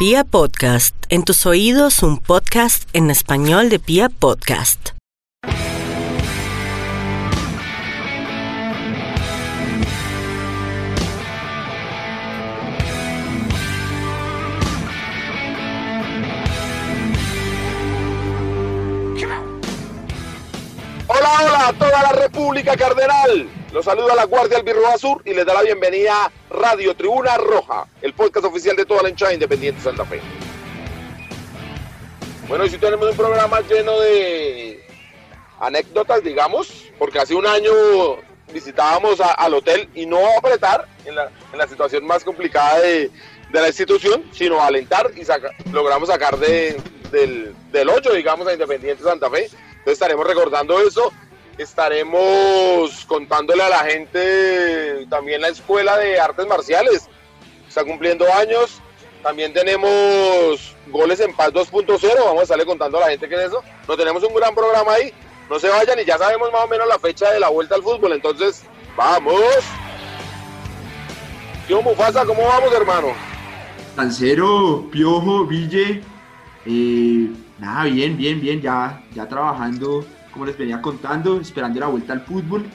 Pia Podcast, en tus oídos un podcast en español de Pia Podcast. Hola, hola toda la República Cardenal. Los saluda la Guardia Albirroja Sur y les da la bienvenida a Radio Tribuna Roja, el podcast oficial de toda la hinchada independiente Santa Fe. Bueno, hoy sí tenemos un programa lleno de anécdotas, digamos, porque hace un año visitábamos a- al hotel y no apretar en la, en la situación más complicada de, de la institución, sino alentar y saca- logramos sacar de, del, del 8, digamos, a Independiente Santa Fe. Entonces estaremos recordando eso, estaremos contándole a la gente también la escuela de artes marciales, está cumpliendo años. También tenemos goles en paz 2.0, vamos a estarle contando a la gente qué es eso. No tenemos un gran programa ahí, no se vayan y ya sabemos más o menos la fecha de la vuelta al fútbol, entonces vamos. Tío Mufasa, ¿cómo vamos hermano? Cancero, Piojo, Ville, eh, nada, bien, bien, bien, ya, ya trabajando, como les venía contando, esperando la vuelta al fútbol.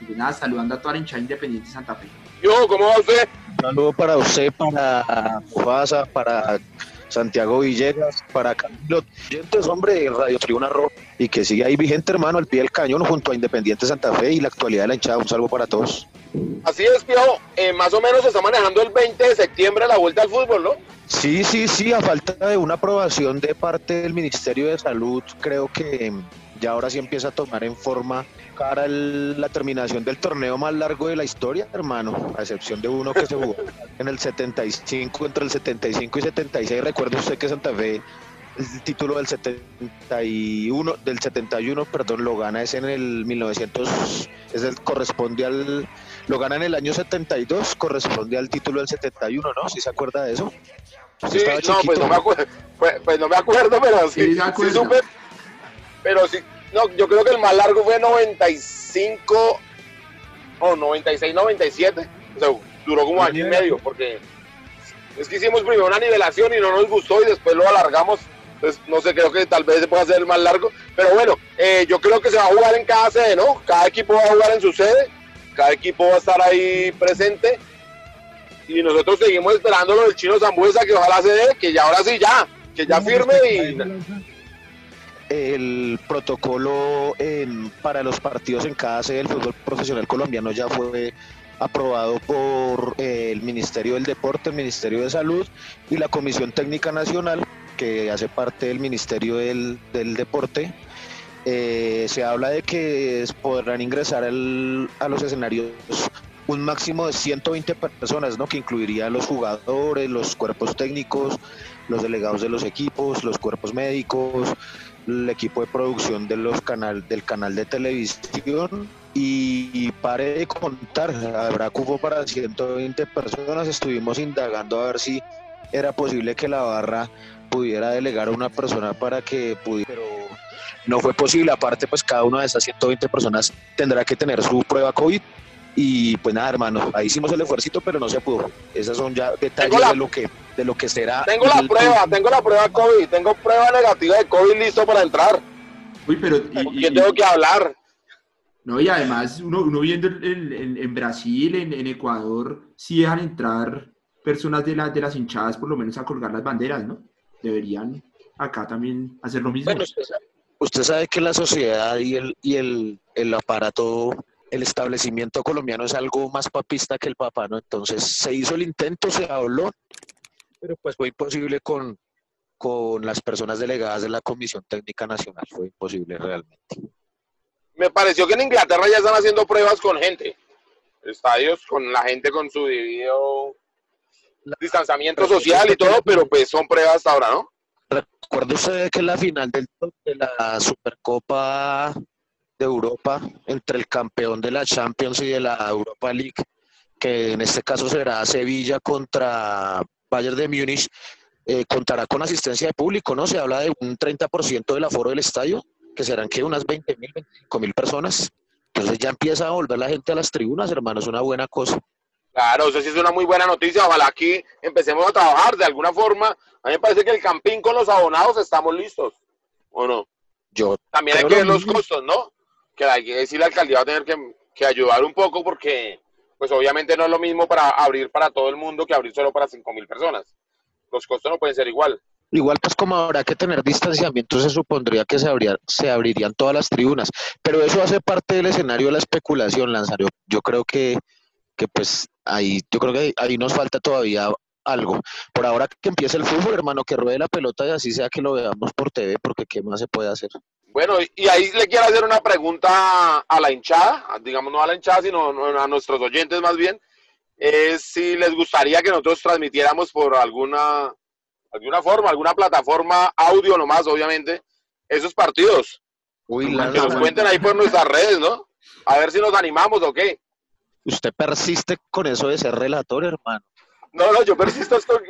Y pues nada, saludando a toda la hinchada independiente de Santa Fe. Yo, ¿cómo va usted? Un saludo para usted, para Mufasa, para Santiago Villegas, para Camilo Oyentes, hombre, de Radio Tribuna Roja, y que sigue ahí vigente, hermano, al pie del cañón junto a Independiente Santa Fe y la actualidad de la hinchada. Un saludo para todos. Así es, Piojo, eh, más o menos se está manejando el 20 de septiembre la vuelta al fútbol, ¿no? Sí, sí, sí, a falta de una aprobación de parte del Ministerio de Salud, creo que ya ahora sí empieza a tomar en forma cara el- la terminación del torneo más largo de la historia, hermano, a excepción de uno que se jugó en el 75, entre el 75 y 76. Recuerda usted que Santa Fe, el título del 71, del 71, perdón, lo gana es en el 1900, es el, corresponde al, lo gana en el año 72, corresponde al título del 71, ¿no? ¿Sí se acuerda de eso? Sí, no, pues no me acuerdo, pues, pues no me acuerdo, pero sí, Sí, sí supe. Pero sí, no, yo creo que el más largo fue 95 o 96, 97. O sea, duró como año y medio, porque es que hicimos primero una nivelación y no nos gustó y después lo alargamos. Entonces, no sé, creo que tal vez se pueda hacer el más largo. Pero bueno, eh, yo creo que se va a jugar en cada sede, ¿no? Cada equipo va a jugar en su sede, cada equipo va a estar ahí presente. Y nosotros seguimos esperando lo del chino Zambuesa, que ojalá se dé, que ya ahora sí ya, que ya firme y el protocolo en- para los partidos en cada sede del fútbol profesional colombiano ya fue aprobado por eh, el Ministerio del Deporte, el Ministerio de Salud y la Comisión Técnica Nacional, que hace parte del Ministerio del, del Deporte. Eh, se habla de que podrán ingresar al- a los escenarios un máximo de 120 personas, ¿no? que incluiría a los jugadores, los cuerpos técnicos, los delegados de los equipos, los cuerpos médicos, el equipo de producción de los canal, del canal de televisión y, y pare de contar, habrá cupo para 120 personas, estuvimos indagando a ver si era posible que la barra pudiera delegar a una persona para que pudiera, pero no fue posible, aparte pues cada una de esas 120 personas tendrá que tener su prueba COVID y pues nada hermano, ahí hicimos el esfuerzo pero no se pudo, esas son ya detalles la- de lo que de lo que será tengo la el- prueba, tengo la prueba COVID, tengo prueba negativa de COVID listo para entrar. Uy, pero... ¿Con y- quién y- tengo que hablar? No, y además uno, uno viendo en, en- en Brasil, en, en Ecuador, sí dejan entrar personas de, la- de las hinchadas por lo menos a colgar las banderas, ¿no? Deberían acá también hacer lo mismo. Bueno, usted sabe, usted sabe que la sociedad y el, y el, el aparato, el establecimiento colombiano es algo más papista que el papá, ¿no? Entonces se hizo el intento, se habló, pero pues fue imposible con, con las personas delegadas de la Comisión Técnica Nacional, fue imposible realmente. Me pareció que en Inglaterra ya están haciendo pruebas con gente. Estadios con la gente con su debido distanciamiento social y todo, pero pues son pruebas hasta ahora, ¿no? ¿Recuerda usted que la final del, de la Supercopa de Europa entre el campeón de la Champions y de la Europa League, que en este caso será Sevilla contra Bayern de Múnich, eh, contará con asistencia de público, ¿no? Se habla de un 30% del aforo del estadio, que serán que unas 20 mil, 25 mil personas. Entonces ya empieza a volver la gente a las tribunas, hermano, es una buena cosa. Claro, eso sí es una muy buena noticia. Ojalá aquí empecemos a trabajar de alguna forma. A mí me parece que el campín con los abonados estamos listos, ¿o no? Yo También hay que ver los costos, ¿no? Que que decir la alcaldía va a tener que, que ayudar un poco porque, pues obviamente no es lo mismo para abrir para todo el mundo que abrir solo para 5 mil personas. Los costos no pueden ser igual. Igual pues como habrá que tener distanciamiento, se supondría que se, abría- se abrirían todas las tribunas, pero eso hace parte del escenario de la especulación, Lanzario. Yo creo que, que pues ahí, yo creo que ahí nos falta todavía algo. Por ahora que empiece el fútbol, hermano, que ruede la pelota y así sea que lo veamos por TV, porque qué más se puede hacer. Bueno, y- ahí le quiero hacer una pregunta a la hinchada, digamos no a la hinchada, sino a nuestros oyentes más bien, es si les gustaría que nosotros transmitiéramos por alguna, alguna forma, alguna plataforma, audio nomás, obviamente, esos partidos. Uy, Que Que nos cuenten ahí por nuestras redes, ¿no? A ver si nos animamos o qué. usted persiste con eso de ser relator, hermano. No, no, yo persisto es con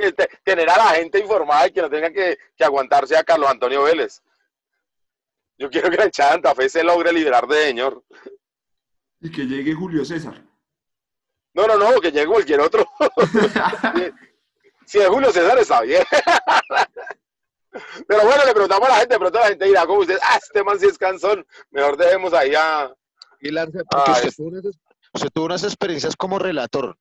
tener a la gente informada y que no tengan que, que aguantarse a Carlos Antonio Vélez. Yo quiero que la hinchada de Santa Fe se logre liberar de señor. Y que llegue Julio César. No, no, no, que llegue cualquier otro. Si es Julio César está bien. Pero bueno, le preguntamos a la gente, de pronto la gente dirá, como usted, ah, este man sí es cansón, mejor dejemos ahí a... Y porque Ah, usted, es- tuvo unas, usted tuvo unas experiencias como relator,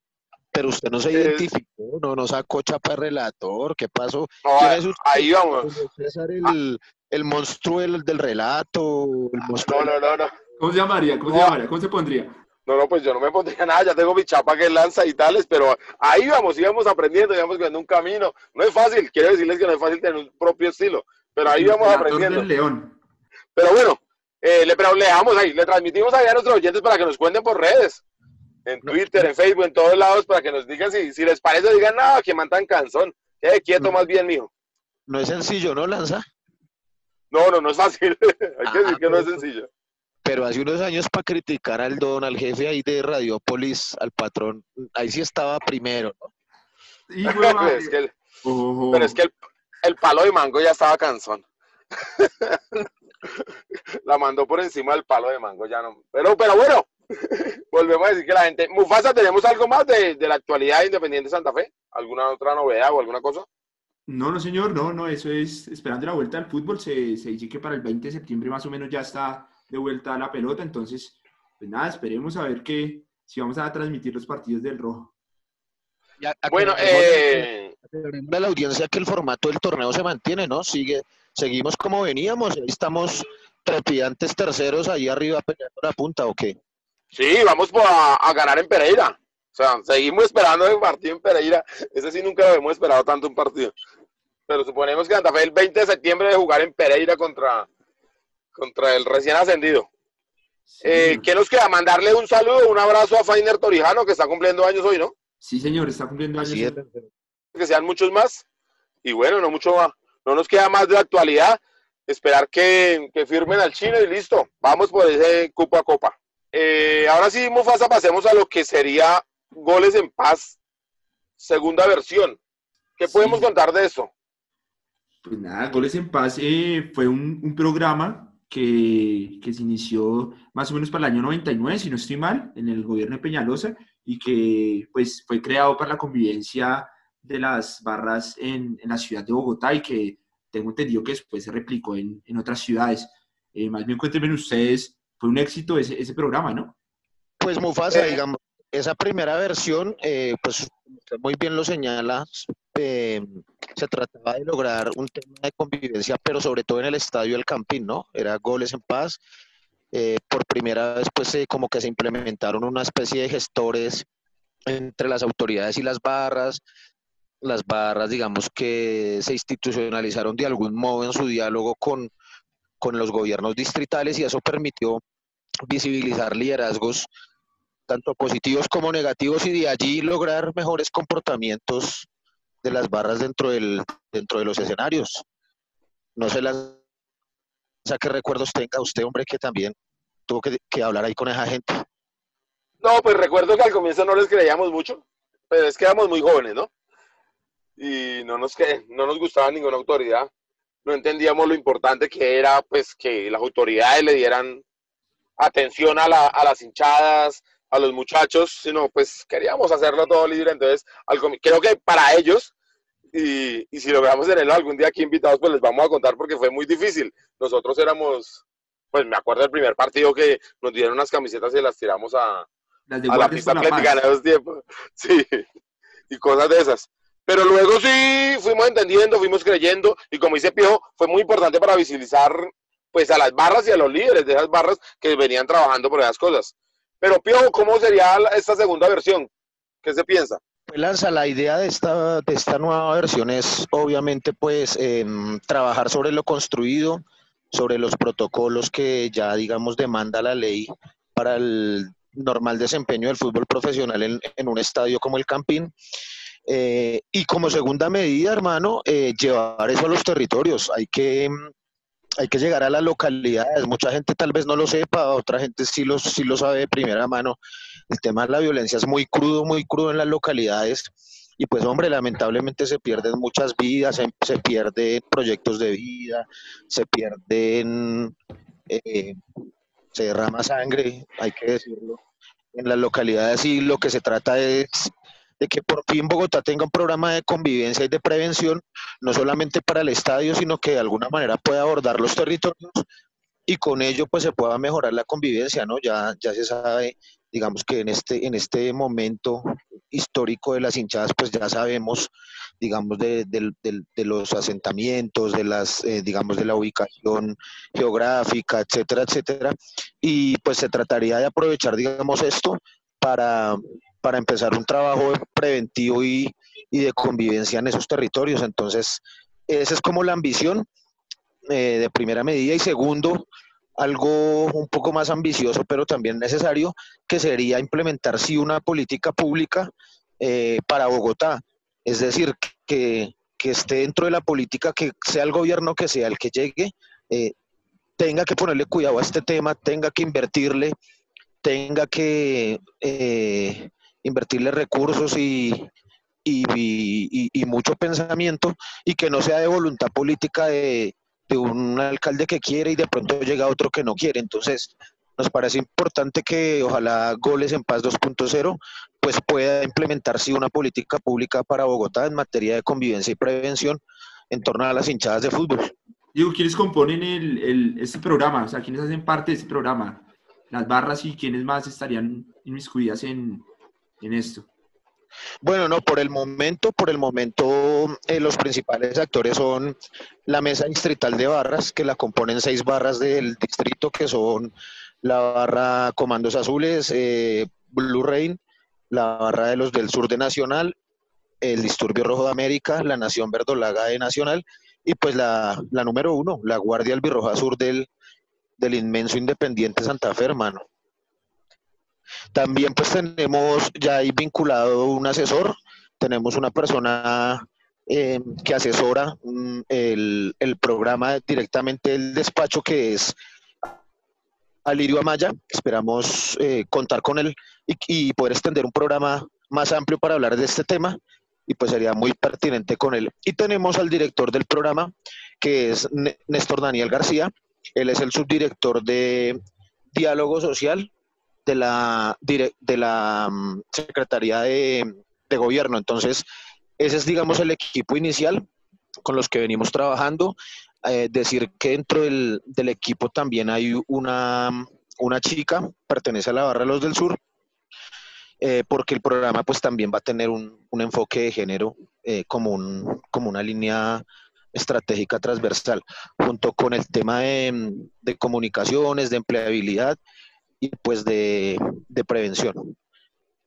pero usted no se Es- identificó, no, no sacó chapa de relator, ¿qué pasó? No, ¿Quién es usted? ahí vamos. Julio César, el, el monstruo del, del relato, el monstruo No, no, no, no. ¿Cómo se llamaría? ¿Cómo se llamaría? ¿Cómo se pondría? No, no, pues yo no me pondría nada, ya tengo mi chapa que lanza y tales, pero ahí vamos, íbamos aprendiendo, íbamos viendo un camino. No es fácil, quiero decirles que no es fácil tener un propio estilo, pero ahí vamos aprendiendo. del León. Pero bueno, eh, le, pero le dejamos ahí, le transmitimos ahí a nuestros oyentes para que nos cuenten por redes, en Twitter, en Facebook, en todos lados, para que nos digan si, si les parece, digan, no, que man tan cansón, quede quieto Mm. más bien, mijo. No es sencillo, ¿no, Lanza? No, no, no es fácil, hay que Ah, decir que no es sencillo. Pero hace unos años para criticar al don, al jefe ahí de Radiopolis, al patrón, ahí sí estaba primero, pero es que el, el palo de mango ya estaba cansón. La mandó por encima del palo de mango, ya no. Pero, pero bueno, volvemos a decir que la gente. Mufasa, ¿tenemos algo más de, de la actualidad de Independiente Santa Fe? ¿Alguna otra novedad o alguna cosa? No, no, señor, no, no, eso es esperando la vuelta al fútbol. Se, se dice que para el 20 de septiembre más o menos ya está de vuelta la pelota. Entonces, pues nada, esperemos a ver que si vamos a transmitir los partidos del Rojo. Ya, Bueno, eh, a la audiencia que el formato del torneo se mantiene, ¿no? Sigue, seguimos como veníamos, ahí estamos trepidantes terceros ahí arriba peleando la punta, ¿o qué? sí, vamos a, a ganar en Pereira. O sea, seguimos esperando el partido en Pereira. Ese sí nunca lo hemos esperado tanto un partido. Pero suponemos que Santa Fe el 20 de septiembre de jugar en Pereira contra, contra el recién ascendido. Sí, Eh. ¿Qué nos queda? Mandarle un saludo, un abrazo a Fainer Torijano, que está cumpliendo años hoy, ¿no? Sí, señor, está cumpliendo años. Es. Que sean muchos más. Y bueno, no mucho más. No nos queda más de la actualidad. Esperar que, que firmen al chino y listo. Vamos por ese copa a copa. Eh, ahora sí, Mufasa, pasemos a lo que sería Goles en Paz, segunda versión. ¿Qué Sí. podemos contar de eso? Pues nada, Goles en Paz eh, fue un, programa que, que se inició más o menos para el año 99, si no estoy mal, en el gobierno de Peñalosa, y que pues fue creado para la convivencia de las barras en, en la ciudad de Bogotá y que tengo entendido que después se replicó en, en otras ciudades. Eh, más bien cuéntenme ustedes, fue un éxito ese, ese programa, ¿no? Pues Mufasa, Eh. digamos, esa primera versión, eh, pues muy bien lo señala, eh, se trataba de lograr un tema de convivencia, pero sobre todo en el estadio El Campín, ¿no? Era goles en paz. Eh, por primera vez, pues eh, como que se implementaron una especie de gestores entre las autoridades y las barras. Las barras, digamos que se institucionalizaron de algún modo en su diálogo con, con los gobiernos distritales y eso permitió visibilizar liderazgos tanto positivos como negativos y de allí lograr mejores comportamientos de las barras dentro del dentro de los escenarios. No sé las qué recuerdos tenga usted, hombre, que también tuvo que, que hablar ahí con esa gente. No, pues recuerdo que al comienzo no les creíamos mucho, pero es que éramos muy jóvenes, ¿no? Y no nos, que, no nos gustaba ninguna autoridad. No entendíamos lo importante que era, pues, que las autoridades le dieran atención a, la- a las hinchadas, a los muchachos, sino pues queríamos hacerlo todo libre. Entonces, creo que para ellos, y, y, si logramos tenerlo algún día aquí invitados, pues les vamos a contar porque fue muy difícil. Nosotros éramos, pues me acuerdo del primer partido que nos dieron unas camisetas y las tiramos a, a la pista atlética en esos tiempos. Sí, y cosas de esas. Pero luego sí fuimos entendiendo, fuimos creyendo, y como dice Piojo, fue muy importante para visibilizar pues a las barras y a los líderes de esas barras que venían trabajando por esas cosas. Pero Piojo, ¿cómo sería esta segunda versión? ¿Qué se piensa? Pues Lanza, la idea de esta, de esta nueva versión es obviamente pues em, trabajar sobre lo construido, sobre los protocolos que ya digamos demanda la ley para el normal desempeño del fútbol profesional en, un estadio como el Campín eh, y como segunda medida, hermano, eh, llevar eso a los territorios. Hay que, mm, hay que llegar a las localidades. Mucha gente tal vez no lo sepa, otra gente sí lo, sí lo sabe de primera mano. El tema de la violencia es muy crudo, muy crudo en las localidades. Y pues, hombre, lamentablemente se pierden muchas vidas, se, pierden proyectos de vida, se pierden, eh, se derrama sangre, hay que decirlo en las localidades y lo que se trata es de que por fin Bogotá tenga un programa de convivencia y de prevención, no solamente para el estadio, sino que de alguna manera pueda abordar los territorios y con ello pues se pueda mejorar la convivencia, ¿no? Ya, ya se sabe, digamos que en este, en este momento histórico de las hinchadas, pues ya sabemos, digamos, de, los asentamientos, de las, eh, digamos, de la ubicación geográfica, etcétera, etcétera. Y pues se trataría de aprovechar, digamos, esto para, para empezar un trabajo preventivo y, de convivencia en esos territorios. Entonces, esa es como la ambición eh, de primera medida. Y segundo, algo un poco más ambicioso, pero también necesario, que sería implementar sí una política pública eh, para Bogotá. Es decir, que, esté dentro de la política, que sea el gobierno que sea el que llegue, eh, tenga que ponerle cuidado a este tema, tenga que invertirle, tenga que invertirle recursos y, y, mucho pensamiento y que no sea de voluntad política de, un alcalde que quiere y de pronto llega otro que no quiere. Entonces, nos parece importante que ojalá Goles en Paz 2.0 pues pueda implementarse una política pública para Bogotá en materia de convivencia y prevención en torno a las hinchadas de fútbol. Digo, ¿quiénes componen el, este programa? O sea, ¿quiénes hacen parte de este programa? Las barras y quiénes más estarían inmiscuidas en, en esto? Bueno, no, por el momento, por el momento, eh, los principales actores son la mesa distrital de barras, que la componen seis barras del distrito, que son la barra Comandos Azules, eh, Blue Rain, la barra de los del sur de Nacional, el Disturbio Rojo de América, la Nación Verdolaga de Nacional, y pues la, número uno, la Guardia Albirroja Sur del, del inmenso Independiente Santa Fe, hermano. También pues tenemos ya ahí vinculado un asesor, tenemos una persona eh, que asesora mm, el, programa directamente del despacho que es Alirio Amaya. Esperamos eh, contar con él y, poder extender un programa más amplio para hablar de este tema y pues sería muy pertinente con él. Y tenemos al director del programa, que es Néstor Daniel García. Él es el subdirector de Diálogo Social de la, de la mm, Secretaría de, Gobierno. Entonces, ese es, digamos, el equipo inicial con los que venimos trabajando. Eh, decir que dentro del, equipo también hay una, una chica, pertenece a la Barra de los del Sur, eh, porque el programa pues también va a tener un, enfoque de género eh, como, un, como una línea estratégica transversal, junto con el tema de, de comunicaciones, de empleabilidad y pues de, prevención.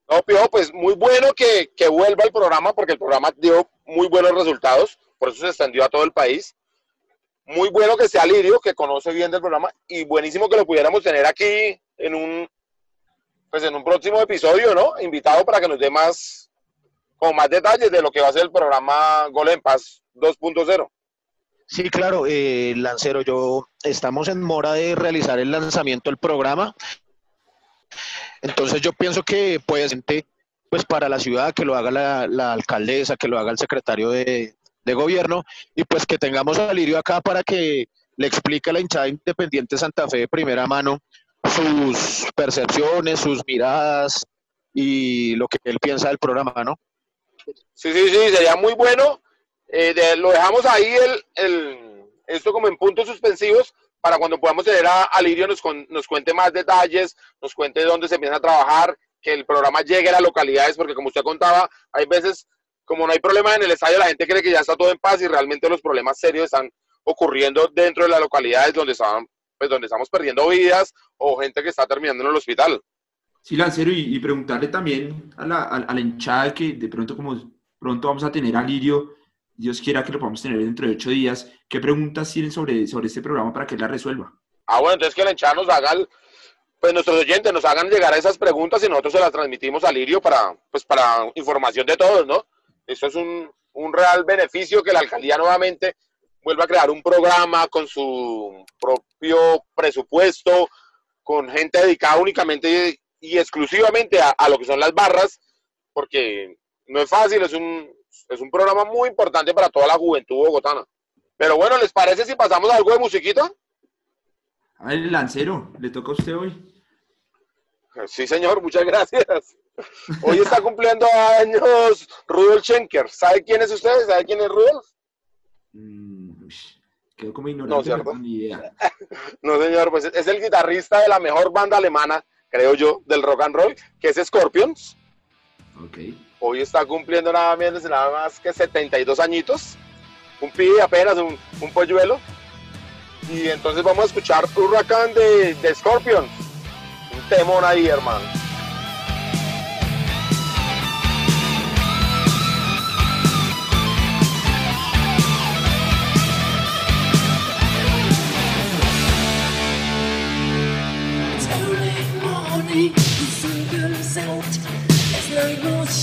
No, pues muy bueno que, vuelva el programa porque el programa dio muy buenos resultados, por eso se extendió a todo el país. Muy bueno que sea Lirio, que conoce bien del programa, y buenísimo que lo pudiéramos tener aquí en un, pues en un próximo episodio, ¿no? Invitado para que nos dé más, con más detalles de lo que va a ser el programa Gol en Paz 2.0. Sí, claro, eh, Lancero, yo estamos en mora de realizar el lanzamiento del programa. Entonces yo pienso que puede ser pues para la ciudad, que lo haga la, alcaldesa, que lo haga el secretario de, gobierno, y pues que tengamos a Lirio acá para que le explique a la hinchada independiente Santa Fe de primera mano sus percepciones, sus miradas y lo que él piensa del programa, ¿no? Sí, sí, sí, sería muy bueno. Eh, de- lo dejamos ahí el, el- esto como en puntos suspensivos para cuando podamos tener a, a Lirio nos, con- nos cuente más detalles, nos cuente dónde se empieza a trabajar, que el programa llegue a las localidades, porque como usted contaba, hay veces, como no hay problema en el estadio, la gente cree que ya está todo en paz y realmente los problemas serios están ocurriendo dentro de las localidades donde, estaban, pues, donde estamos perdiendo vidas o gente que está terminando en el hospital. Sí, Lancero, y, preguntarle también a la, a, a que de pronto, como pronto vamos a tener a Lirio, Dios quiera que lo podamos tener dentro de ocho días, ¿qué preguntas tienen sobre, sobre este programa para que él la resuelva? Ah, bueno, entonces que la hinchada nos haga, el- pues nuestros oyentes nos hagan llegar esas preguntas y nosotros se las transmitimos a Lirio para, pues para información de todos, ¿no? Esto es un, un real beneficio que la alcaldía nuevamente vuelva a crear un programa con su propio presupuesto, con gente dedicada únicamente y exclusivamente a, a lo que son las barras, porque no es fácil, es un, es un programa muy importante para toda la juventud bogotana. Pero bueno, ¿les parece si pasamos a algo de musiquita? A ver, Lancero, le toca a usted hoy. Sí, señor, muchas gracias. Hoy está cumpliendo años Rudolf Schenker. ¿Sabe quién es usted? ¿Sabe quién es Rudolf? Mm, quedó como ignorante, No, ni idea. No, señor, pues es el guitarrista de la mejor banda alemana, creo yo, del rock and roll, que es Scorpions. Ok. Hoy está cumpliendo nada menos nada más que 72 añitos. Un pibe apenas, un, polluelo. Y entonces vamos a escuchar Huracán de, de Scorpions. Un temón ahí, hermano. It's early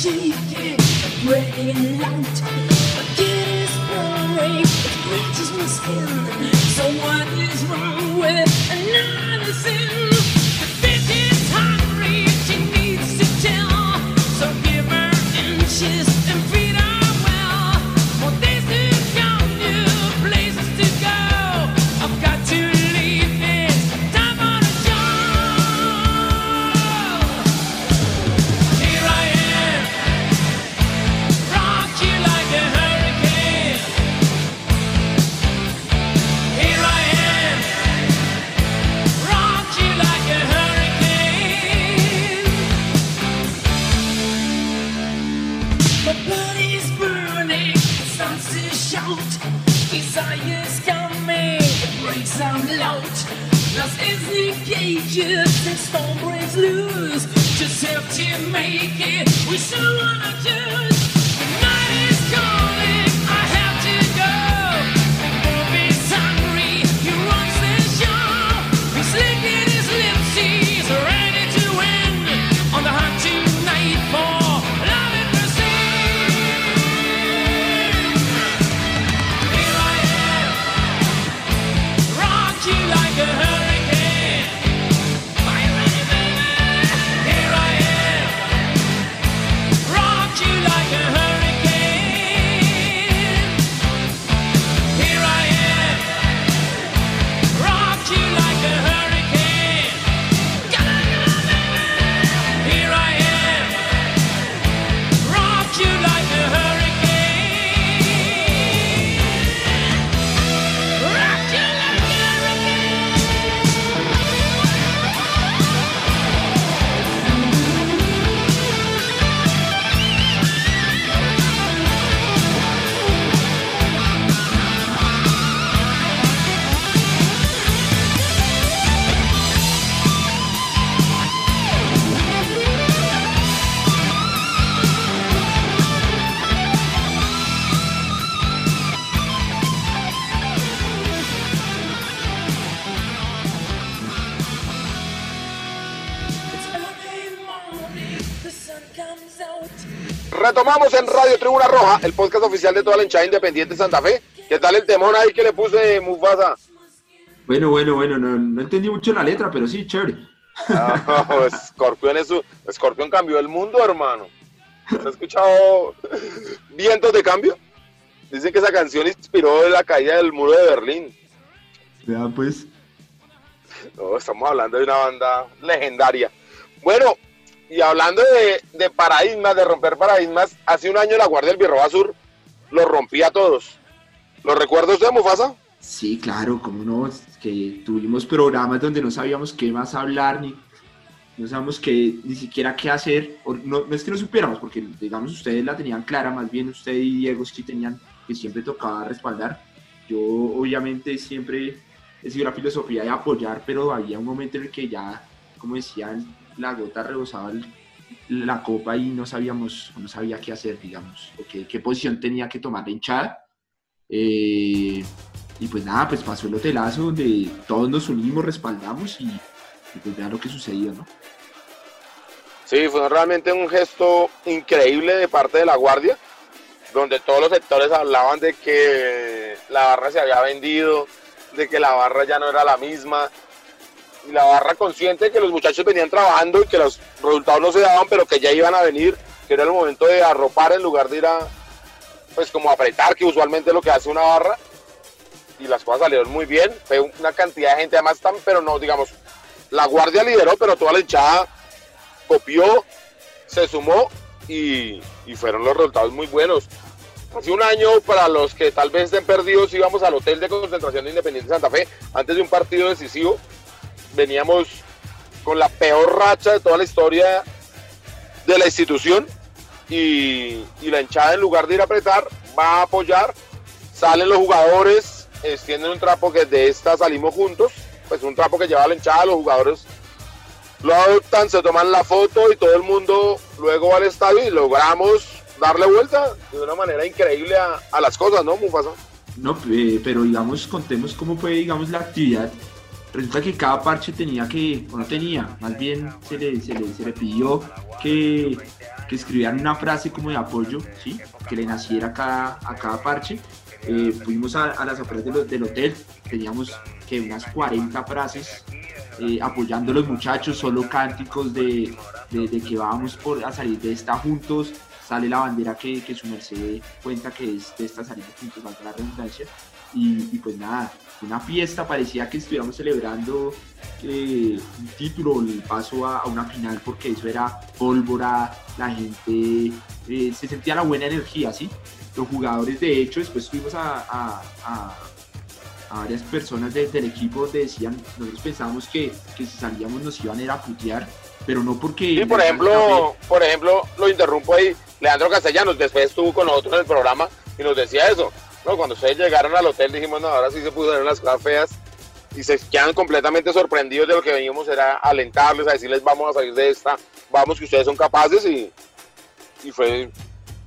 more shaking, breaking light. My kid is boring, it bleaches my skin. So what is wrong with another sin? Retomamos en Radio Tribuna Roja, el podcast oficial de toda la hinchada independiente de Santa Fe. ¿Qué tal el temón ahí que le puse Mufasa? Bueno, bueno, bueno, no, no entendí mucho la letra, pero sí, chévere. Ah, Scorpion, es su, Scorpion cambió el mundo, hermano. ¿Has escuchado Vientos de Cambio? Dicen que esa canción inspiró la caída del muro de Berlín. Vean, pues. No, estamos hablando de una banda legendaria. Bueno, y hablando de, de paradigmas, de romper paradigmas, hace un año la Guardia del Birroba Sur lo rompía a todos. ¿Lo recuerda usted, Mufasa? Sí, claro, como no, que tuvimos programas donde no sabíamos qué más hablar, ni no sabíamos qué, ni siquiera qué hacer, no, no es que no supiéramos, porque digamos ustedes la tenían clara, más bien usted y Diego sí tenían que siempre tocaba respaldar. Yo obviamente siempre he sido la filosofía de apoyar, pero había un momento en el que ya, como decían, la gota rebosaba el- la copa y no sabíamos, no sabía qué hacer, digamos, o qué, posición tenía que tomar la hinchada. Eh, y pues nada, pues pasó el hotelazo donde todos nos unimos, respaldamos y, y pues vean lo que sucedió, ¿no? Sí, fue realmente un gesto increíble de parte de la Guardia, donde todos los sectores hablaban de que la barra se había vendido, de que la barra ya no era la misma, y la barra consciente de que los muchachos venían trabajando y que los resultados no se daban, pero que ya iban a venir, que era el momento de arropar en lugar de ir a, pues como apretar, que usualmente es lo que hace una barra, y las cosas salieron muy bien, fue una cantidad de gente, además, tan, pero no, digamos, la Guardia lideró, pero toda la hinchada copió, se sumó y, y fueron los resultados muy buenos. Hace un año, para los que tal vez estén perdidos, íbamos al hotel de concentración de Independiente Santa Fe antes de un partido decisivo. Veníamos con la peor racha de toda la historia de la institución y, la hinchada en lugar de ir a apretar va a apoyar. Salen los jugadores, extienden un trapo que de esta salimos juntos, pues un trapo que lleva la hinchada, los jugadores lo adoptan, se toman la foto y todo el mundo luego va al estadio y logramos darle vuelta de una manera increíble a, a las cosas, ¿no, Mufasa? No, eh, pero digamos, contemos cómo fue, digamos, la actividad. Resulta que cada parche tenía que, o no tenía, más bien se le, se le, se le pidió que, que escribieran una frase como de apoyo. Que le naciera a cada, a cada parche. Eh, fuimos a, las afueras del, del hotel, teníamos que unas 40 frases eh, apoyando a los muchachos, solo cánticos de, de, de que vamos por, a salir de esta juntos, sale la bandera que, que su merced cuenta que es de esta salida juntos, valga la redundancia, y, y pues nada, una fiesta, parecía que estuviéramos celebrando eh, un título, el paso a, a una final, porque eso era pólvora, la gente eh, se sentía la buena energía, ¿sí? Los jugadores, de hecho, después fuimos a, a- a- a varias personas de- del equipo donde decían, nosotros pensábamos que, que si salíamos nos iban a ir a putear, pero no porque... Sí, por ejemplo, por ejemplo, lo interrumpo ahí, Leandro Castellanos después estuvo con nosotros en el programa y nos decía eso. ¿no? Cuando ustedes llegaron al hotel dijimos, no, ahora sí se pusieron las cosas feas y se quedan completamente sorprendidos de lo que veníamos era alentarles, a decirles vamos a salir de esta, vamos que ustedes son capaces y, y fue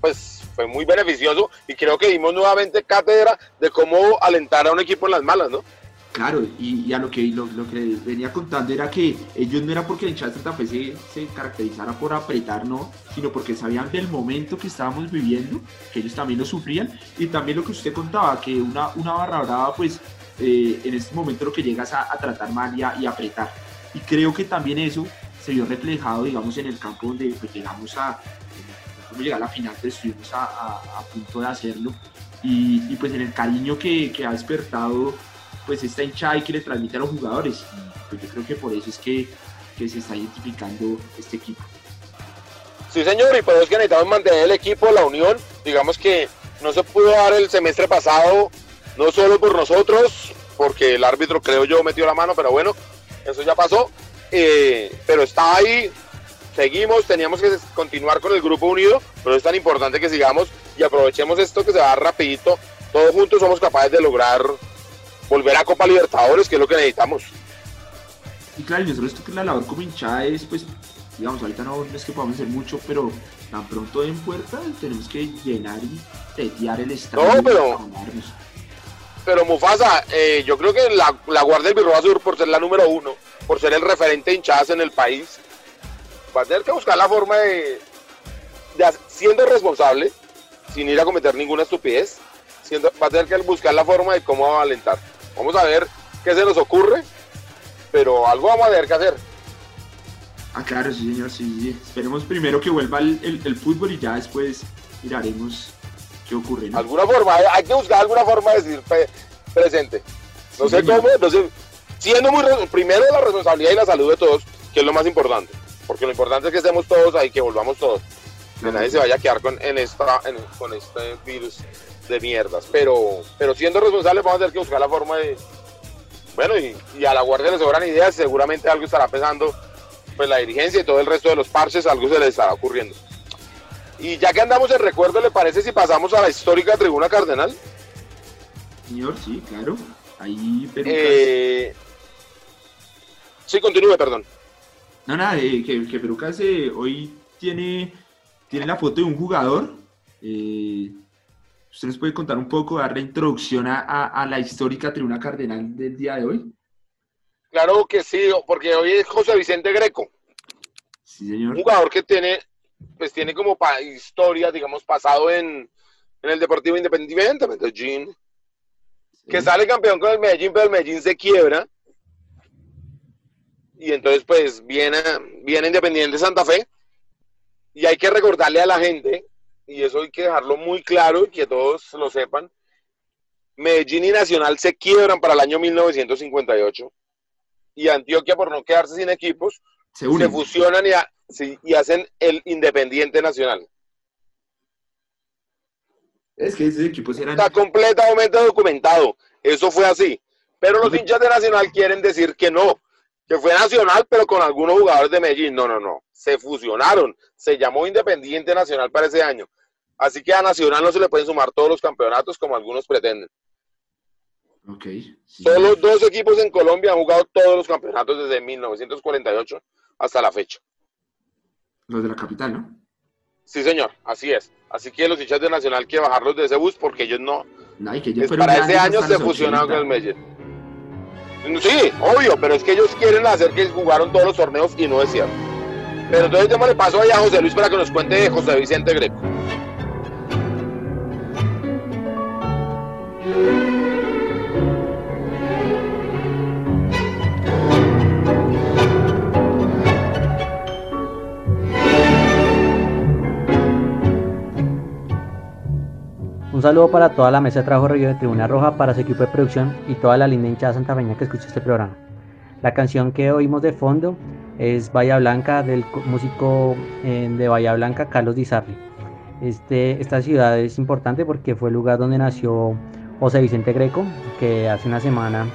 pues fue muy beneficioso y creo que dimos nuevamente cátedra de cómo alentar a un equipo en las malas, ¿no? Claro, y, y a lo que, lo, que venía contando era que ellos no era porque el hinchada de se, se caracterizara por apretar, no, sino porque sabían del momento que estábamos viviendo, que ellos también lo sufrían, y también lo que usted contaba, que una, una barra brava, pues eh, en este momento lo que llegas a, a tratar mal y a, apretar. Y creo que también eso se vio reflejado, digamos, en el campo donde pues, llegamos a, llegar a la final, pues estuvimos a punto de hacerlo, y, y, pues en el cariño que, que ha despertado pues esta hinchada y que le transmite a los jugadores. Pues yo creo que por eso es que, que se está identificando este equipo. Sí, señor, y por eso es que necesitamos mantener el equipo, la unión. Digamos que no se pudo dar el semestre pasado, no solo por nosotros, porque el árbitro, creo yo, metió la mano, pero bueno, eso ya pasó. Eh, pero está ahí, seguimos, teníamos que continuar con el grupo unido, pero es tan importante que sigamos y aprovechemos esto que se va rapidito. Todos juntos somos capaces de lograr volver a Copa Libertadores, que es lo que necesitamos. Y claro, nosotros esto que la labor como hinchada es, pues, digamos, ahorita no, no es que podamos hacer mucho, pero tan pronto en puerta tenemos que llenar y tetear el estadio. No, pero-. Pero Mufasa, eh, yo creo que la, la Guardia del Birroba Sur, por ser la número uno, por ser el referente de hinchadas en el país, va a tener que buscar la forma de, de siendo responsable, sin ir a cometer ninguna estupidez, siendo, va a tener que buscar la forma de cómo alentar. Vamos a ver qué se nos ocurre, pero algo vamos a tener que hacer. Ah, claro, sí, señor, sí, sí. Esperemos primero que vuelva el, el- el fútbol y ya después miraremos qué ocurre. ¿no? Alguna forma, hay, que buscar alguna forma de decir pre- presente. No Sí, sé señor. cómo, no sé, siendo muy primero la responsabilidad y la salud de todos, que es lo más importante, porque lo importante es que estemos todos ahí, que volvamos todos, que nadie se vaya a quedar con, en esta, en- con este virus de mierdas, pero, pero siendo responsables vamos a tener que buscar la forma de, bueno, y, y a la guardia le sobran ideas, seguramente algo estará pensando, pues la dirigencia y todo el resto de los parches, algo se les estará ocurriendo. Y ya que andamos en recuerdo, ¿le parece si pasamos a la histórica tribuna cardenal? Señor, sí, claro. Ahí Perucas. Eh, sí, continúe, perdón. No, nada, eh, que, que Perucas eh, hoy tiene, tiene la foto de un jugador. Eh, ¿Usted nos puede contar un poco, dar la introducción a, a- a la histórica tribuna cardenal del día de hoy? Claro que sí, porque hoy es José Vicente Greco, Sí, señor. un jugador que tiene, pues tiene como historia, digamos, pasado en, en el Deportivo Independiente Medellín, que sale campeón con el Medellín, pero el Medellín se quiebra. Y entonces, pues, viene, viene Independiente Santa Fe. Y hay que recordarle a la gente, y eso hay que dejarlo muy claro y que todos lo sepan, Medellín y Nacional se quiebran para el año 1958. Y Antioquia, por no quedarse sin equipos, Se fusionan y, ha- sí, y hacen el Independiente Nacional. Es que esos equipos eran... Está completamente documentado. Eso fue así. Pero los hinchas de Nacional quieren decir que no, que fue Nacional, pero con algunos jugadores de Medellín. No, no, no. Se fusionaron. Se llamó Independiente Nacional para ese año. Así que a Nacional no se le pueden sumar todos los campeonatos como algunos pretenden. Ok. sí. Solo dos equipos en Colombia han jugado todos los campeonatos desde 1948 hasta la fecha. Los de la capital, ¿no? Sí, señor, así es. Así que los hinchas de Nacional quieren bajarlos de ese bus porque ellos no, No, que ellos Es para ese año se fusionaron con el 80. Medellín. Sí, obvio, pero es que ellos quieren hacer que jugaron todos los torneos y no es cierto. Pero entonces démosle paso ahí a José Luis para que nos cuente de José Vicente Greco. Un saludo para toda la mesa de trabajo de Tribuna Roja, para su equipo de producción y toda la linda hinchada santafeña que escucha este programa. La canción que oímos de fondo es Bahía Blanca del co- músico eh, de Bahía Blanca, Carlos Di Sarli. Este, esta ciudad es importante porque fue el lugar donde nació José Vicente Greco, que hace una semana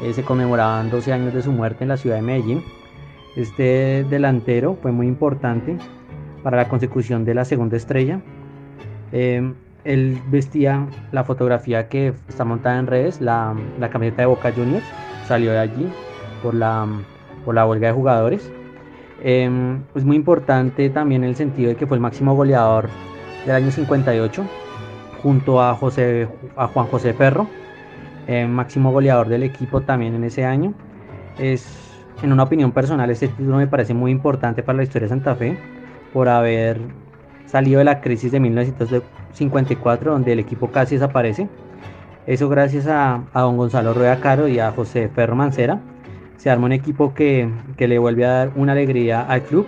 eh, se conmemoraban 12 años de su muerte en la ciudad de Medellín. Este delantero fue muy importante para la consecución de la segunda estrella. Em, él vestía la fotografía que está montada en redes, la, la camiseta de Boca Juniors, salió de allí por la, por la huelga de jugadores. Em, es muy importante también el sentido de que fue el máximo goleador del año 58, junto a, José, a Juan José Ferro, eh, máximo goleador del equipo también en ese año. Es, en una opinión personal, este título me parece muy importante para la historia de Santa Fe, por haber salido de la crisis de 1954, donde el equipo casi desaparece. Eso gracias a, a don Gonzalo Rueda Caro y a José Ferro Mancera. Se arma un equipo que, que le vuelve a dar una alegría al club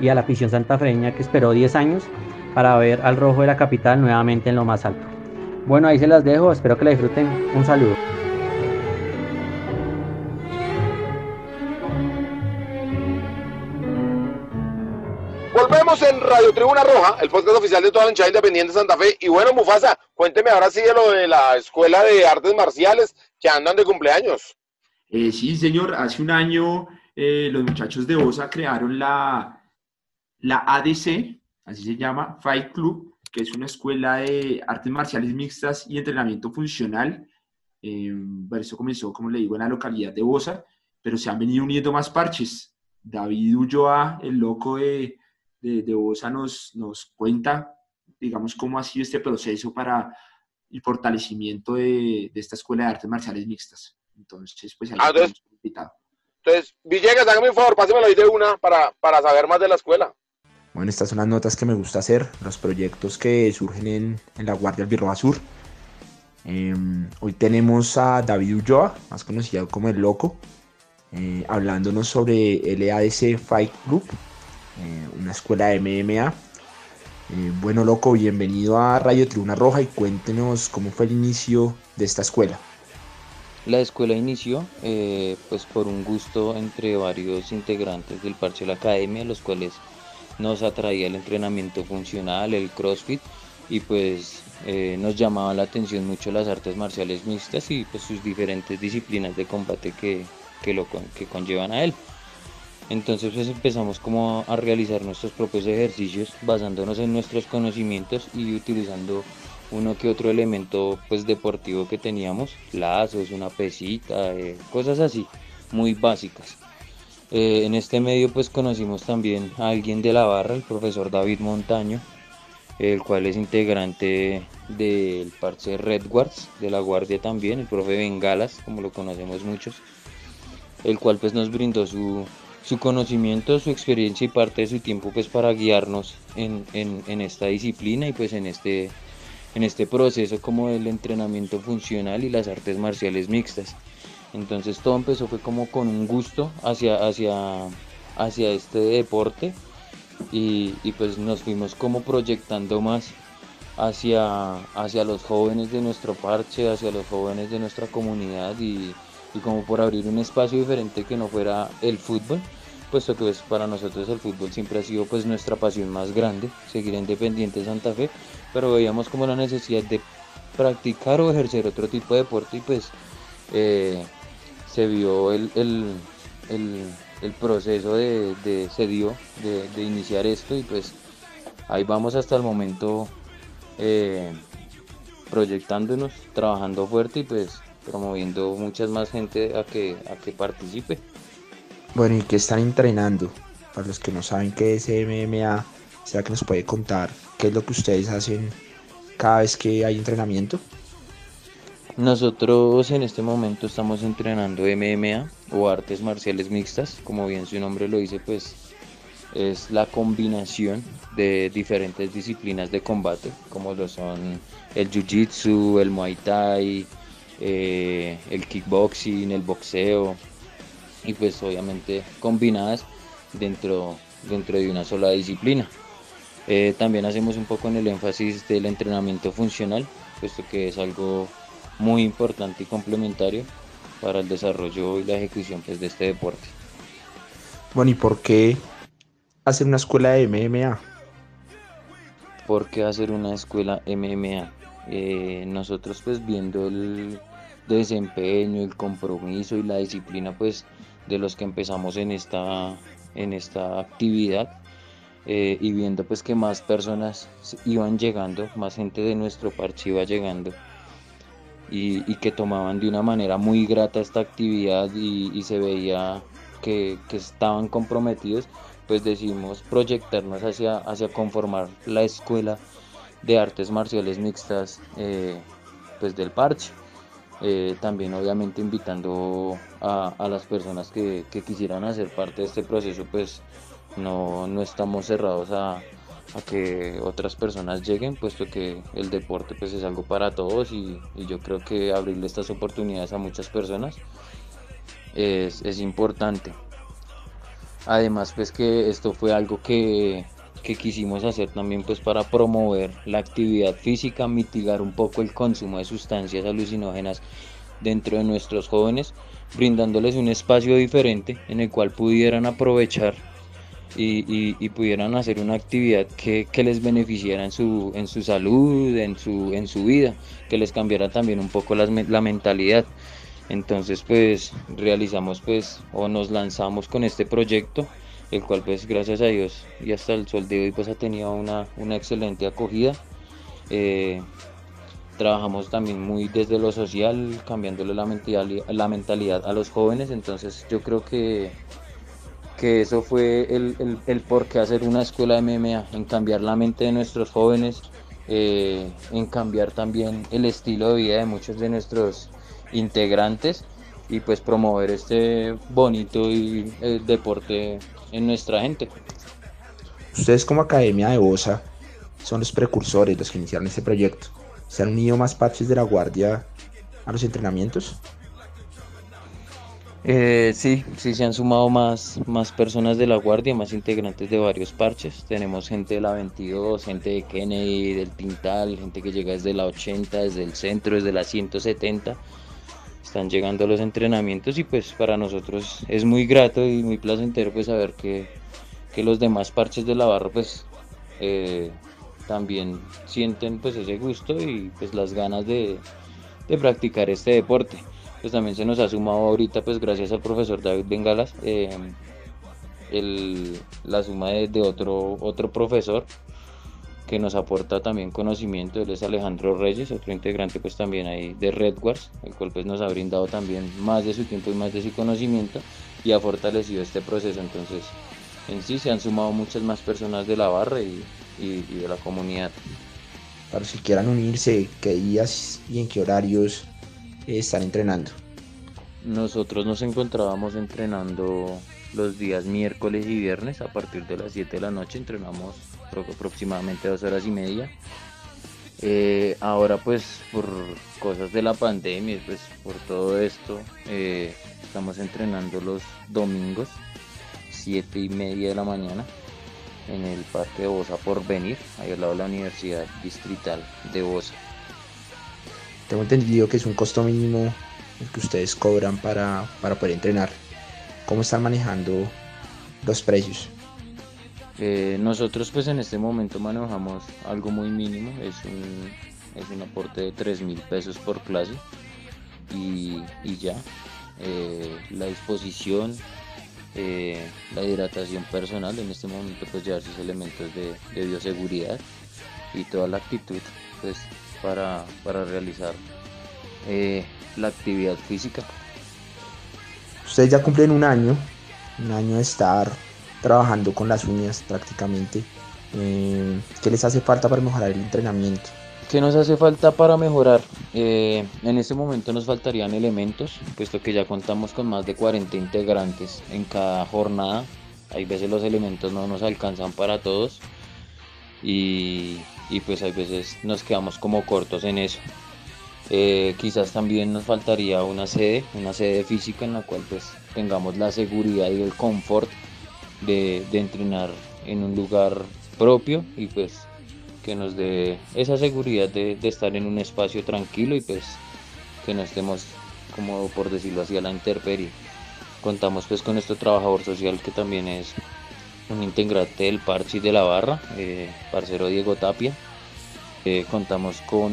y a la afición santafreña que esperó 10 años para ver al rojo de la capital nuevamente en lo más alto. Bueno, ahí se las dejo, espero que la disfruten. Un saludo. Volvemos en Radio Tribuna Roja, el podcast oficial de toda la hinchada independiente de Santa Fe. Y bueno, Mufasa, cuénteme ahora sí de lo de la Escuela de Artes Marciales que andan de cumpleaños. Eh, sí, señor, hace un año eh, los muchachos de OSA crearon la, la ADC, así se llama, Fight Club, que es una escuela de artes marciales mixtas y entrenamiento funcional. Eh, bueno, eso comenzó, como le digo, en la localidad de Bosa, pero se han venido uniendo más parches. David Ulloa, el loco de, de, de Bosa, nos, nos cuenta, digamos, cómo ha sido este proceso para el fortalecimiento de, de esta escuela de artes marciales mixtas. Entonces, pues ahí Ah, entonces- invitado. Entonces, Villegas, hágame un favor, pásemelo ahí de una para, para saber más de la escuela. Bueno, estas son las notas que me gusta hacer, los proyectos que surgen en, la Guardia Albirroja Sur. Eh, hoy tenemos a David Ulloa, más conocido como El Loco, eh, hablándonos sobre el EADC Fight Club, eh, una escuela de MMA. Eh, bueno, Loco, bienvenido a Radio Tribuna Roja y cuéntenos cómo fue el inicio de esta escuela. La escuela inició pues por un gusto entre varios integrantes del parche de la academia, los cuales nos atraía el entrenamiento funcional, el CrossFit y pues eh, nos llamaba la atención mucho las artes marciales mixtas y pues sus diferentes disciplinas de combate que, que lo que conllevan a él. Entonces pues empezamos como a realizar nuestros propios ejercicios basándonos en nuestros conocimientos y utilizando uno que otro elemento pues deportivo que teníamos, lazos, una pesita, eh, cosas así, muy básicas. Eh, en este medio pues conocimos también a alguien de la barra, el profesor David Montaño, el cual es integrante del parche Red Guards, de la guardia también, el profe Bengalas, como lo conocemos muchos, el cual pues nos brindó su, su conocimiento, su experiencia y parte de su tiempo pues para guiarnos en, en- en esta disciplina y pues en este, en este proceso como del entrenamiento funcional y las artes marciales mixtas. Entonces todo empezó fue como con un gusto hacia, hacia, hacia este deporte y, pues nos fuimos como proyectando más hacia, hacia los jóvenes de nuestro parche, hacia los jóvenes de nuestra comunidad y, como por abrir un espacio diferente que no fuera el fútbol, puesto que pues, para nosotros el fútbol siempre ha sido pues nuestra pasión más grande, seguir en Independiente Santa Fe, pero veíamos como la necesidad de practicar o ejercer otro tipo de deporte y pues eh, se vio el, el, el, proceso de, de- se dio de, de iniciar esto y pues ahí vamos hasta el momento eh, proyectándonos, trabajando fuerte y pues promoviendo muchas más gente a que, a que participe. Bueno, ¿y qué están entrenando? Para los que no saben qué es MMA, ¿será que nos puede contar qué es lo que ustedes hacen cada vez que hay entrenamiento? Nosotros en este momento estamos entrenando MMA o artes marciales mixtas, como bien su nombre lo dice, pues es la combinación de diferentes disciplinas de combate, como lo son el jiu-jitsu, el muay thai, eh, el kickboxing, el boxeo, y pues obviamente combinadas dentro, dentro de una sola disciplina. Eh, también hacemos un poco en el énfasis del entrenamiento funcional, puesto que es algo muy importante y complementario para el desarrollo y la ejecución pues, de este deporte. Bueno, ¿y por qué hacer una escuela de MMA? ¿Por qué hacer una escuela MMA? Eh, nosotros pues viendo el desempeño, el compromiso y la disciplina pues de los que empezamos en esta, en esta actividad eh, y viendo pues que más personas iban llegando, más gente de nuestro parche iba llegando y, que tomaban de una manera muy grata esta actividad y, se veía que, estaban comprometidos, pues decidimos proyectarnos hacia, hacia conformar la escuela de artes marciales mixtas eh, pues del parche. Eh, también obviamente invitando a, a las personas que, que quisieran hacer parte de este proceso, pues no, no estamos cerrados a, a que otras personas lleguen, puesto que el deporte pues es algo para todos y, yo creo que abrirle estas oportunidades a muchas personas es, es importante. Además pues que esto fue algo que, que quisimos hacer también pues para promover la actividad física, mitigar un poco el consumo de sustancias alucinógenas dentro de nuestros jóvenes, brindándoles un espacio diferente en el cual pudieran aprovechar y, y- pudieran hacer una actividad que, que les beneficiara en su, en su salud, en su, en su vida, que les cambiara también un poco me- la mentalidad. Entonces pues realizamos pues o nos lanzamos con este proyecto, el cual pues gracias a Dios y hasta el sol de hoy pues ha tenido una, una excelente acogida. Eh, trabajamos también muy desde lo social, cambiándole la mentalidad, la mentalidad a los jóvenes, entonces yo creo que, que eso fue el, el, el por qué hacer una escuela de MMA, en cambiar la mente de nuestros jóvenes, eh, en cambiar también el estilo de vida de muchos de nuestros integrantes y pues promover este bonito y, eh, deporte en nuestra gente. Ustedes como Academia de Bosa son los precursores, los que iniciaron este proyecto. ¿Se han unido más parches de la guardia a los entrenamientos? Eh, sí, sí se han sumado más, más personas de la guardia, más integrantes de varios parches. Tenemos gente de la 22, gente de Kennedy, del Tintal, gente que llega desde la 80, desde el centro, desde la 170. están llegando a los entrenamientos y pues para nosotros es muy grato y muy placentero pues saber que, que los demás parches de la barra pues eh, también sienten pues ese gusto y pues las ganas de, de practicar este deporte. Pues también se nos ha sumado ahorita pues gracias al profesor David Bengalas eh, el- la suma de, de otro, otro profesor que nos aporta también conocimiento, él es Alejandro Reyes, otro integrante pues también ahí de Redwards, el cual pues nos ha brindado también más de su tiempo y más de su conocimiento y ha fortalecido este proceso, entonces en sí se han sumado muchas más personas de la barra y, y- y de la comunidad. Para que quieran unirse, qué días y en qué horarios están entrenando. Nosotros nos encontrábamos entrenando los días miércoles y viernes a partir de las 7 de la noche, entrenamos aproximadamente dos horas y media. Eh, ahora pues por cosas de la pandemia, pues por todo esto, eh, estamos entrenando los domingos, 7 y media de la mañana, en el Parque de Bosa por venir, ahí al lado de la Universidad Distrital de Bosa. Tengo entendido que es un costo mínimo el que ustedes cobran para, para poder entrenar. ¿Cómo están manejando los precios? Eh, nosotros pues en este momento manejamos algo muy mínimo, es un, es un aporte de 3 mil pesos por clase y, y ya. Eh, la disposición, eh, la hidratación personal, en este momento pues llevar sus elementos de, de bioseguridad y toda la actitud pues para, para realizar eh, la actividad física. Ustedes ya cumplen un año, un año de estar trabajando con las uñas prácticamente. Eh, ¿Qué les hace falta para mejorar el entrenamiento? ¿Qué nos hace falta para mejorar? Eh, en este momento nos faltarían elementos, puesto que ya contamos con más de 40 integrantes en cada jornada. Hay veces los elementos no nos alcanzan para todos y, y pues hay veces nos quedamos como cortos en eso. Eh, quizás también nos faltaría una sede, una sede física en la cual pues tengamos la seguridad y el confort de, entrenar en un lugar propio y pues que nos dé esa seguridad de, de estar en un espacio tranquilo y pues que no estemos como por decirlo así a la intemperie. Contamos pues con este trabajador social que también es un integrante del parche y de la barra, eh, parcero Diego Tapia. Eh, contamos con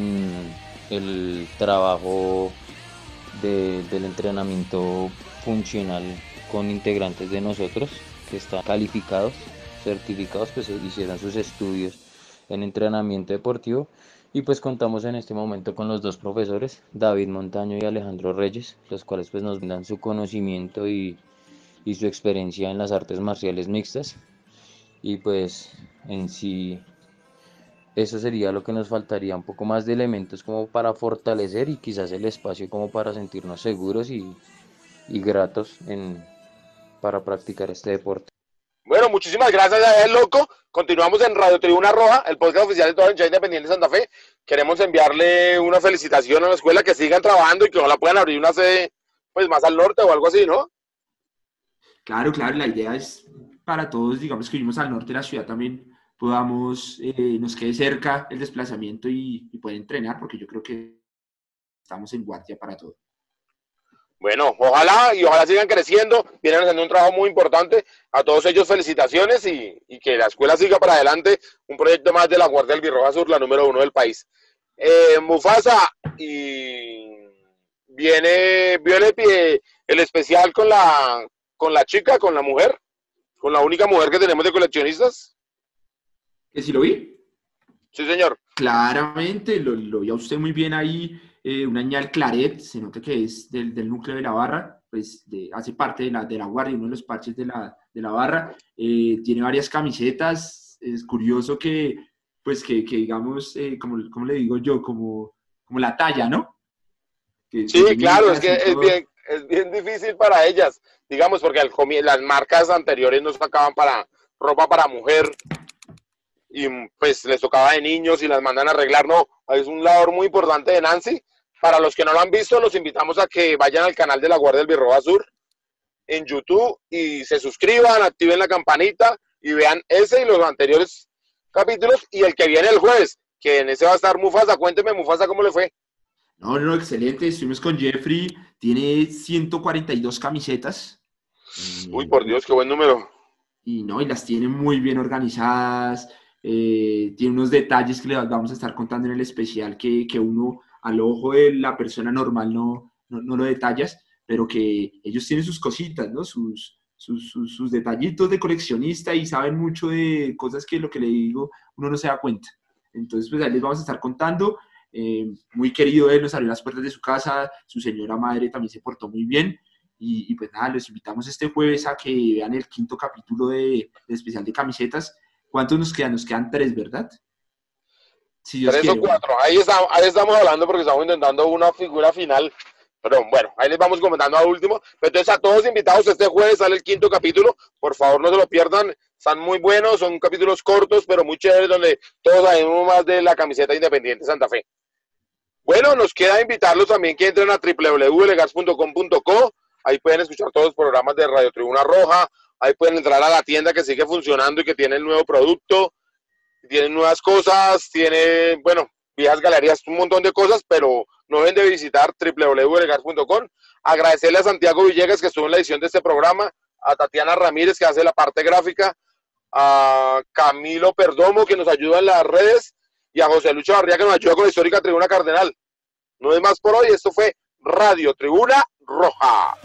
el trabajo de- del entrenamiento funcional con integrantes de nosotros que están calificados, certificados, pues hicieron sus estudios en entrenamiento deportivo y pues contamos en este momento con los dos profesores, David Montaño y Alejandro Reyes, los cuales pues nos dan su conocimiento y, y su experiencia en las artes marciales mixtas y pues en sí eso sería lo que nos faltaría, un poco más de elementos como para fortalecer y quizás el espacio como para sentirnos seguros y, y gratos en, para practicar este deporte. Bueno, muchísimas gracias él, loco. Continuamos en Radio Tribuna Roja, el podcast oficial de toda la hinchada independiente de Santa Fe. Queremos enviarle una felicitación a la escuela, que sigan trabajando y que ojalá puedan abrir una sede pues más al norte o algo así, ¿no? Claro, claro, la idea es para todos, digamos que vivimos al norte de la ciudad también, podamos, eh, nos quede cerca el desplazamiento y, y poder entrenar, porque yo creo que estamos en guardia para todo. Bueno, ojalá y ojalá sigan creciendo, vienen haciendo un trabajo muy importante. A todos ellos felicitaciones y, que la escuela siga para adelante. Un proyecto más de la Guardia del Birroja Sur, la número uno del país. Eh, Mufasa, y viene, viene el especial con la, con la chica, con la mujer, con la única mujer que tenemos de coleccionistas. ¿Que si lo vi? Sí, señor. Claramente, lo, lo vi a usted muy bien ahí, eh, una añal Claret, se nota que es del, del núcleo de la barra, pues de- hace parte de la, de la guardia, uno de los parches de la, de la barra, eh, tiene varias camisetas, es curioso que, pues que, que digamos, eh, como, como le digo yo, como, como la talla, ¿no? Que- Sí, que claro, es que es bien, es bien difícil para ellas, digamos, porque las marcas anteriores nos sacaban para ropa para mujer y pues les tocaba de niños y las mandan a arreglar. No, es un labor muy importante de Nancy. Para los que no lo han visto, los invitamos a que vayan al canal de la Guardia del Birroba Sur en YouTube y se suscriban, activen la campanita y vean ese y los anteriores capítulos y el que viene el jueves, que en ese va a estar Mufasa. Cuénteme, Mufasa, cómo le fue. No, no, excelente. Estuvimos con Jeffrey. Tiene 142 camisetas. Eh, Uy, por Dios, qué buen número. y no, y las tiene muy bien organizadas, eh, tiene unos detalles que le vamos a estar contando en el especial que, que uno al ojo de la persona normal no, no, no lo detallas, pero que ellos tienen sus cositas, ¿no? Sus, sus, sus, sus detallitos de coleccionista y saben mucho de cosas que lo que le digo uno no se da cuenta. Entonces, pues ahí les vamos a estar contando. Eh, muy querido él, nos abrió las puertas de su casa, su señora madre también se portó muy bien. Y, y, pues nada, los invitamos este jueves a que vean el quinto capítulo de, de especial de camisetas. ¿Cuántos nos quedan? Nos quedan tres, ¿verdad? Si Dios Tres quiere. o cuatro. Ahí estamos, ahí estamos hablando porque estamos intentando una figura final. Pero bueno, ahí les vamos comentando a último. Entonces a todos invitados, este jueves sale el quinto capítulo. Por favor, no se lo pierdan. Están muy buenos, son capítulos cortos, pero muy chéveres, donde todos sabemos más de la camiseta Independiente Santa Fe. Bueno, nos queda invitarlos también que entren a www.legars.com.co. Ahí pueden escuchar todos los programas de Radio Tribuna Roja. Ahí pueden entrar a la tienda que sigue funcionando y que tiene el nuevo producto. Tiene nuevas cosas, tiene, bueno, viejas galerías, un montón de cosas, pero no dejen de visitar www.legars.com. Agradecerle a Santiago Villegas que estuvo en la edición de este programa, a Tatiana Ramírez que hace la parte gráfica, a Camilo Perdomo que nos ayuda en las redes y a José Lucho Barría que nos ayuda con la histórica Tribuna Cardenal. No es más por hoy, esto fue Radio Tribuna Roja.